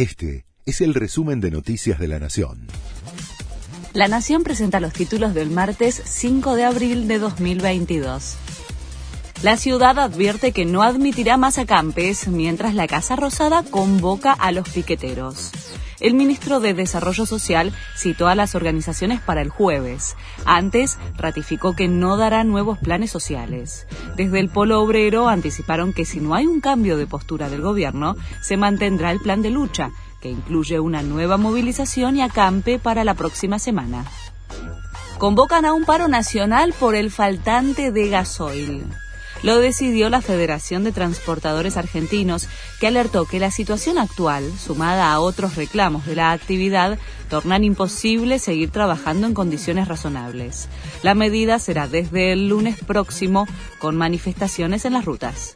Este es el resumen de Noticias de la Nación. La Nación presenta los títulos del martes 5 de abril de 2022. La ciudad advierte que no admitirá más acampes mientras la Casa Rosada convoca a los piqueteros. El ministro de Desarrollo Social citó a las organizaciones para el jueves. Antes ratificó que no dará nuevos planes sociales. Desde el Polo Obrero anticiparon que si no hay un cambio de postura del gobierno, se mantendrá el plan de lucha, que incluye una nueva movilización y acampe para la próxima semana. Convocan a un paro nacional por el faltante de gasoil lo decidió la Federación de Transportadores Argentinos, que alertó que la situación actual, sumada a otros reclamos de la actividad, tornan imposible seguir trabajando en condiciones razonables. La medida será desde el lunes próximo con manifestaciones en las rutas.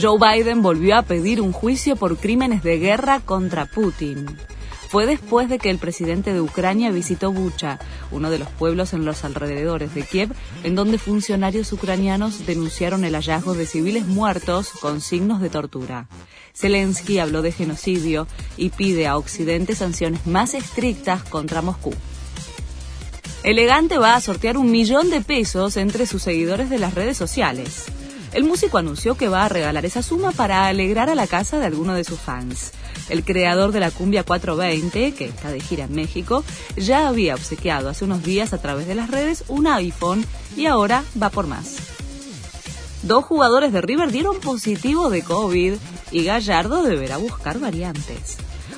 Joe Biden volvió a pedir un juicio por crímenes de guerra contra Putin fue después de que el presidente de Ucrania visitó Bucha, uno de los pueblos en los alrededores de Kiev, en donde funcionarios ucranianos denunciaron el hallazgo de civiles muertos con signos de tortura. Zelensky habló de genocidio y pide a Occidente sanciones más estrictas contra Moscú. Elegante va a sortear un millón de pesos entre sus seguidores de las redes sociales. El músico anunció que va a regalar esa suma para alegrar a la casa de alguno de sus fans. El creador de la cumbia 420, que está de gira en México, ya había obsequiado hace unos días a través de las redes un iPhone y ahora va por más. Dos jugadores de River dieron positivo de COVID y Gallardo deberá buscar variantes.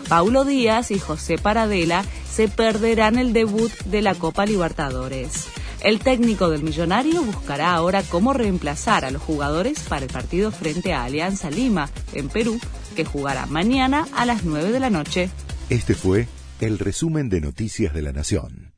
Paulo Díaz y José Paradela se perderán el debut de la Copa Libertadores. El técnico del Millonario buscará ahora cómo reemplazar a los jugadores para el partido frente a Alianza Lima, en Perú, que jugará mañana a las 9 de la noche. Este fue el resumen de Noticias de la Nación.